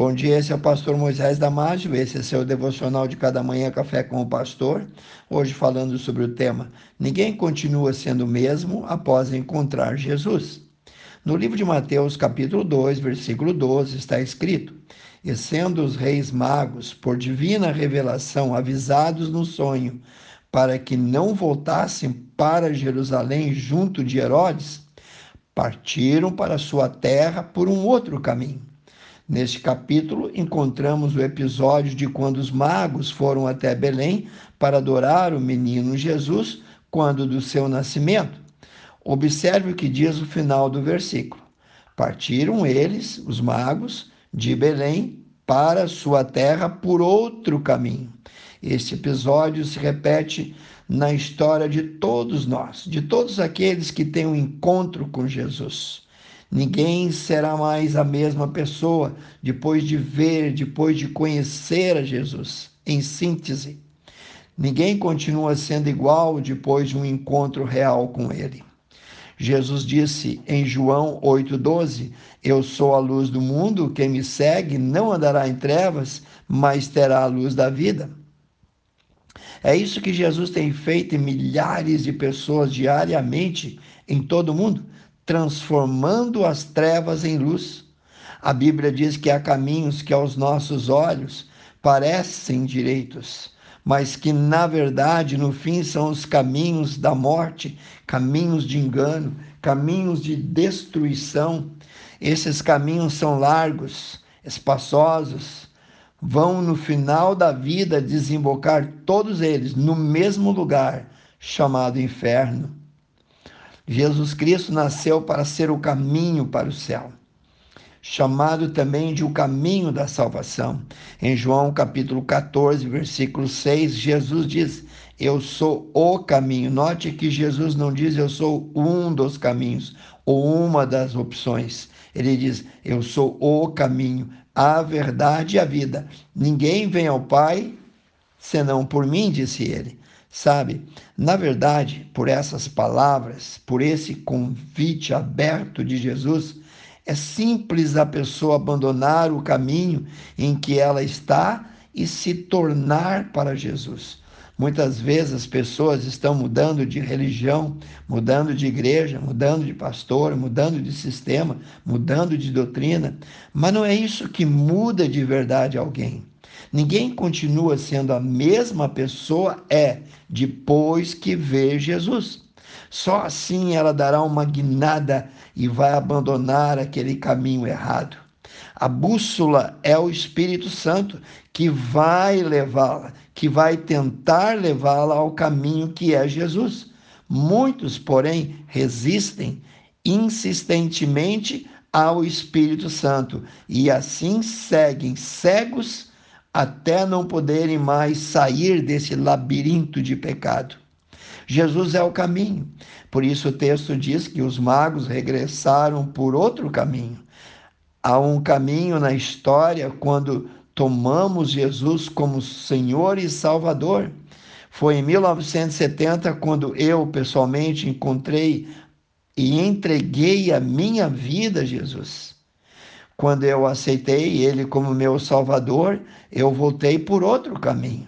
Bom dia, esse é o pastor Moisés Damásio, esse é seu devocional de cada manhã Café com o Pastor. Hoje falando sobre o tema Ninguém continua sendo o mesmo após encontrar Jesus. No livro de Mateus, capítulo 2, versículo 12, está escrito: E sendo os reis magos, por divina revelação, avisados no sonho, para que não voltassem para Jerusalém junto de Herodes, partiram para sua terra por um outro caminho Neste capítulo, encontramos o episódio de quando os magos foram até Belém para adorar o menino Jesus quando do seu nascimento. Observe o que diz o final do versículo. Partiram eles, os magos, de Belém para sua terra por outro caminho. Este episódio se repete na história de todos nós, de todos aqueles que têm um encontro com Jesus. Ninguém será mais a mesma pessoa depois de ver, depois de conhecer a Jesus. Em síntese, ninguém continua sendo igual depois de um encontro real com Ele. Jesus disse em João 8,12: Eu sou a luz do mundo, quem me segue não andará em trevas, mas terá a luz da vida. É isso que Jesus tem feito em milhares de pessoas diariamente em todo o mundo transformando as trevas em luz. A Bíblia diz que há caminhos que aos nossos olhos parecem direitos, mas que na verdade, no fim, são os caminhos da morte, caminhos de engano, caminhos de destruição. Esses caminhos são largos, espaçosos, vão no final da vida desembocar todos eles no mesmo lugar chamado inferno. Jesus Cristo nasceu para ser o caminho para o céu, chamado também de o caminho da salvação. Em João capítulo 14, versículo 6, Jesus diz: Eu sou o caminho. Note que Jesus não diz eu sou um dos caminhos ou uma das opções. Ele diz: Eu sou o caminho, a verdade e a vida. Ninguém vem ao Pai senão por mim, disse ele. Sabe, na verdade, por essas palavras, por esse convite aberto de Jesus, é simples a pessoa abandonar o caminho em que ela está e se tornar para Jesus. Muitas vezes as pessoas estão mudando de religião, mudando de igreja, mudando de pastor, mudando de sistema, mudando de doutrina, mas não é isso que muda de verdade alguém. Ninguém continua sendo a mesma pessoa é depois que vê Jesus. Só assim ela dará uma guinada e vai abandonar aquele caminho errado. A bússola é o Espírito Santo que vai levá-la, que vai tentar levá-la ao caminho que é Jesus. Muitos, porém, resistem insistentemente ao Espírito Santo e assim seguem cegos até não poderem mais sair desse labirinto de pecado. Jesus é o caminho. Por isso o texto diz que os magos regressaram por outro caminho. Há um caminho na história quando tomamos Jesus como Senhor e Salvador. Foi em 1970 quando eu pessoalmente encontrei e entreguei a minha vida a Jesus. Quando eu aceitei Ele como meu Salvador, eu voltei por outro caminho.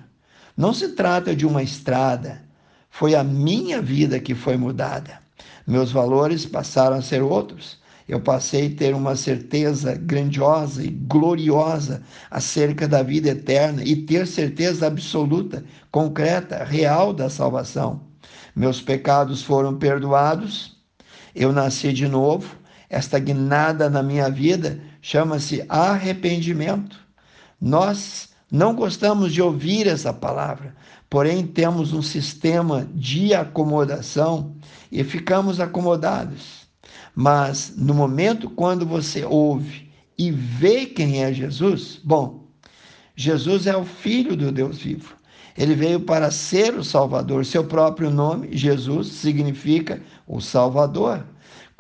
Não se trata de uma estrada, foi a minha vida que foi mudada. Meus valores passaram a ser outros. Eu passei a ter uma certeza grandiosa e gloriosa acerca da vida eterna e ter certeza absoluta, concreta, real da salvação. Meus pecados foram perdoados, eu nasci de novo, esta guinada na minha vida chama-se arrependimento. Nós não gostamos de ouvir essa palavra, porém temos um sistema de acomodação e ficamos acomodados. Mas no momento quando você ouve e vê quem é Jesus, bom, Jesus é o Filho do Deus vivo. Ele veio para ser o Salvador. Seu próprio nome, Jesus, significa o Salvador.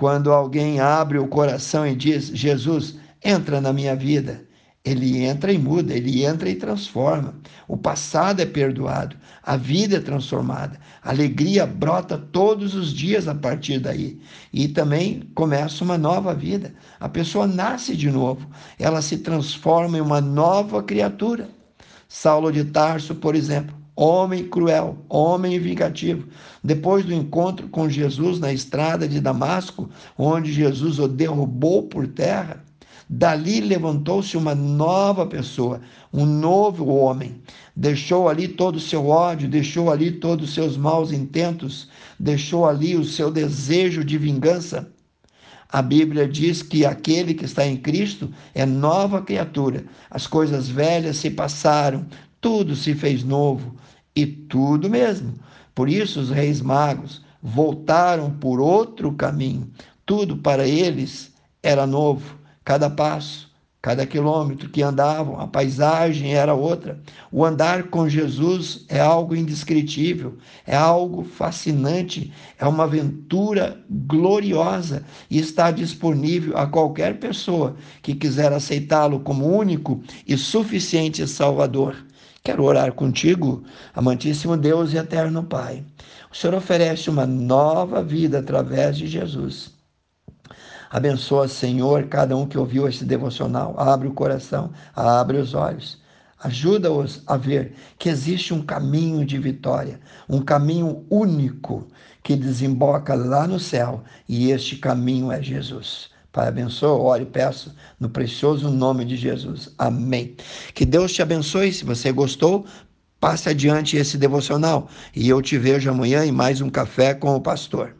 Quando alguém abre o coração e diz: Jesus, entra na minha vida. ele entra e muda, ele entra e transforma. O passado é perdoado, a vida é transformada, a alegria brota todos os dias a partir daí. E também começa uma nova vida. A pessoa nasce de novo, ela se transforma em uma nova criatura. Saulo de Tarso, por exemplo, homem cruel, homem vingativo. Depois do encontro com Jesus na estrada de Damasco, onde Jesus o derrubou por terra, Dali levantou-se uma nova pessoa, um novo homem. Deixou ali todo o seu ódio, deixou ali todos os seus maus intentos, deixou ali o seu desejo de vingança. A Bíblia diz que aquele que está em Cristo é nova criatura. As coisas velhas se passaram, tudo se fez novo e tudo mesmo. Por isso os reis magos voltaram por outro caminho. Tudo para eles era novo cada passo, cada quilômetro que andavam, a paisagem era outra. O andar com Jesus é algo indescritível, é algo fascinante, é uma aventura gloriosa e está disponível a qualquer pessoa que quiser aceitá-lo como único e suficiente Salvador. Quero orar contigo, amantíssimo Deus e eterno Pai. O Senhor oferece uma nova vida através de Jesus. Abençoa, Senhor, cada um que ouviu esse devocional. Abre o coração, abre os olhos. Ajuda-os a ver que existe um caminho de vitória, um caminho único que desemboca lá no céu, e este caminho é Jesus. Pai, abençoa, ore e peço no precioso nome de Jesus. Amém. Que Deus te abençoe. Se você gostou, passe adiante esse devocional. E eu te vejo amanhã em mais um Café com o Pastor.